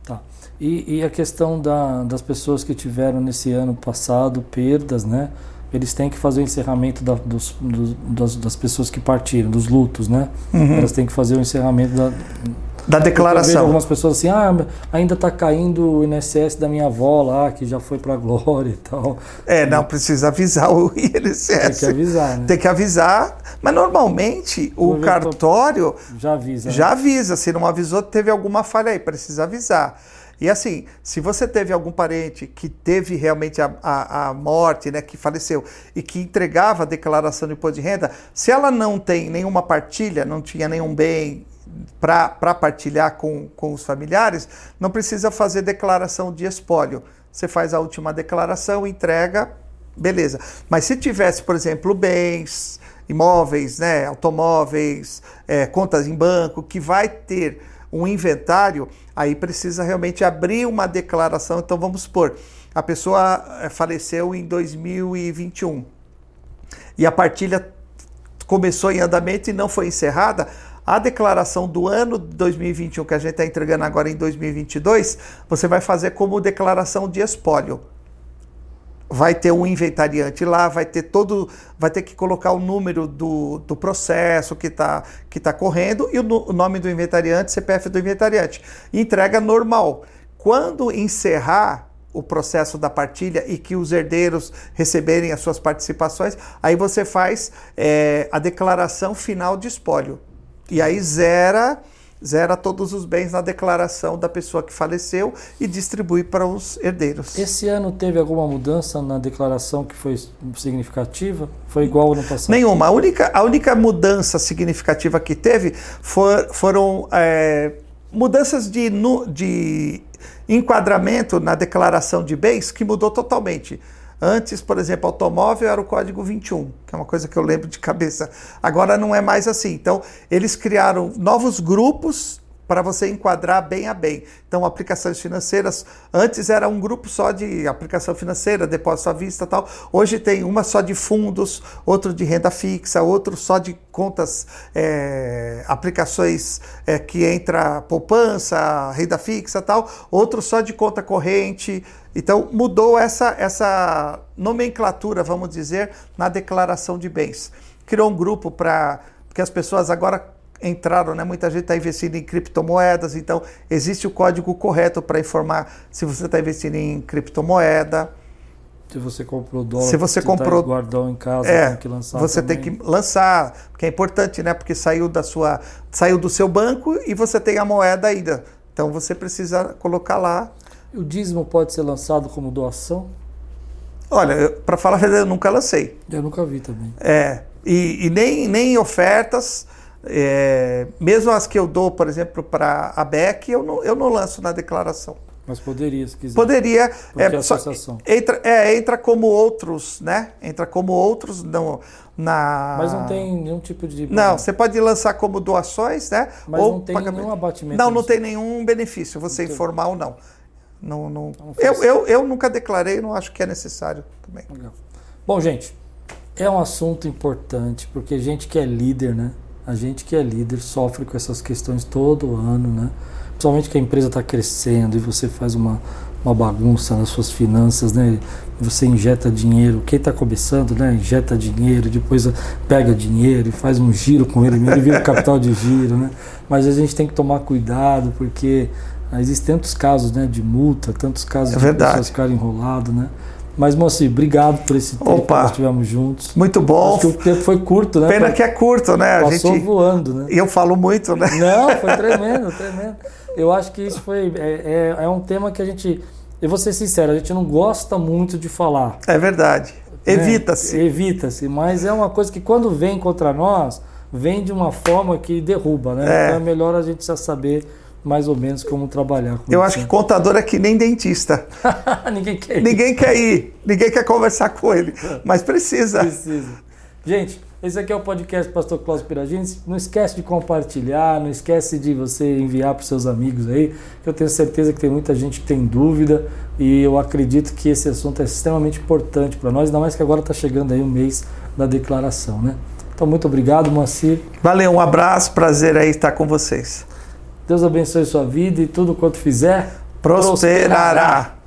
Tá. E, e a questão da- das pessoas que tiveram nesse ano passado perdas, né? Eles têm que fazer o encerramento da- dos, dos- das, das pessoas que partiram, dos lutos, né? Elas têm que fazer o encerramento da. Da Eu vejo declaração. algumas pessoas assim, ah, ainda está caindo o INSS da minha avó lá, que já foi para a glória e tal. É, não, precisa avisar o Tem INSS. que avisar, né? Tem que avisar, mas normalmente o cartório Já avisa. né? já avisa. Se não avisou, teve alguma falha aí, precisa avisar. E assim, se você teve algum parente que teve realmente a, a, a morte, né, que faleceu, e que entregava a declaração de imposto de renda, se ela não tem nenhuma partilha, não tinha nenhum bem para partilhar com, com os familiares, não precisa fazer declaração de espólio. Você faz a última declaração, entrega, beleza. Mas se tivesse, por exemplo, bens, imóveis, né, automóveis, é, contas em banco, que vai ter um inventário, aí precisa realmente abrir uma declaração. Então vamos supor, a pessoa eh, faleceu em 2021 e a partilha começou em andamento e não foi encerrada, a declaração do ano de 2021 que a gente está entregando agora em 2022, você vai fazer como declaração de espólio. Vai ter um inventariante lá, vai ter todo, vai ter que colocar o número do, do processo que está que tá correndo e o, o nome do inventariante, CPF do inventariante. Entrega normal. Quando encerrar o processo da partilha e que os herdeiros receberem as suas participações, aí você faz eh, a declaração final de espólio. E aí zera, zera todos os bens na declaração da pessoa que faleceu e distribui para os herdeiros. Esse ano teve alguma mudança na declaração que foi significativa? Foi igual ao ano passado? Nenhuma. A única, a única mudança significativa que teve for- foram é, mudanças de, de enquadramento na declaração de bens que mudou totalmente. Antes, por exemplo, automóvel era o código 21, que é uma coisa que eu lembro de cabeça. Agora não é mais assim. Então, eles criaram novos grupos para você enquadrar bem a bem. Então, aplicações financeiras, antes era um grupo só de aplicação financeira, depósito à vista tal. Hoje tem uma só de fundos, outro de renda fixa, outro só de contas, é, aplicações é, que entra poupança, renda fixa tal, outro só de conta corrente. Então, mudou essa, essa nomenclatura, vamos dizer, na declaração de bens. Criou um grupo para. Porque as pessoas agora entraram, né? Muita gente está investindo em criptomoedas, então existe o código correto para informar se você está investindo em criptomoeda. Se você comprou dólar, se você, comprou tá guardão em casa, é, tem que lançar. Você também. tem que lançar, porque é importante, né? Porque saiu da sua, saiu do seu banco e você tem a moeda ainda. Então você precisa colocar lá. O dízimo pode ser lançado como doação? Olha, para falar a verdade, eu nunca lancei. Eu nunca vi também. É, e, e nem, nem ofertas. É, mesmo as que eu dou, por exemplo, para a BEC, eu não, eu não lanço na declaração. Mas poderia, se quiser. Poderia. Porque É, é só- associação. entra, é, entra como outros, né? Entra como outros no, na. Mas não tem nenhum tipo de. Não, você pode lançar como doações, né? Mas ou não tem pagamento. nenhum abatimento. Não, não tem nenhum benefício, você informar ou não. Não, não... Então, Eu, eu, eu nunca declarei, não acho que é necessário também. Legal. Bom, gente, é um assunto importante, porque a gente que é líder, né? A gente que é líder sofre com essas questões todo ano, né? Principalmente que a empresa está crescendo e você faz uma, uma bagunça nas suas finanças, né? Você injeta dinheiro, quem está começando, né? Injeta dinheiro, depois pega dinheiro e faz um giro com ele, ele vira capital de giro, né? Mas a gente tem que tomar cuidado, porque existem tantos casos né, de multa, tantos casos É de verdade. pessoas ficarem enroladas, né? Mas, Moacir, obrigado por esse tempo Opa. que nós estivemos juntos. Muito bom. Acho que o tempo foi curto, né? Pena Foi- que é curto, né? A Passou gente... voando, né? E eu falo muito, né? Não, [laughs] foi tremendo, tremendo. Eu acho que isso foi. É, é, é um tema que a gente. Eu vou ser sincero, a gente não gosta muito de falar. É verdade. né? Evita-se. Evita-se, mas é uma coisa que quando vem contra nós, vem de uma forma que derruba, né? É. Então é melhor a gente já saber mais ou menos como trabalhar com Eu isso. acho que contador é que nem dentista. [laughs] Ninguém quer ir. Ninguém quer ir, ninguém quer conversar com ele, mas precisa. Precisa. Gente, esse aqui é o podcast Pastor Cláudio Piragini. Não esquece de compartilhar, não esquece de você enviar para os seus amigos aí. que Eu tenho certeza que tem muita gente que tem dúvida e eu acredito que esse assunto é extremamente importante para nós, ainda mais que agora está chegando aí o mês da declaração, né? Então, muito obrigado, Moacir. Valeu, um abraço, prazer aí estar com vocês. Deus abençoe sua vida e tudo quanto fizer Prosperará.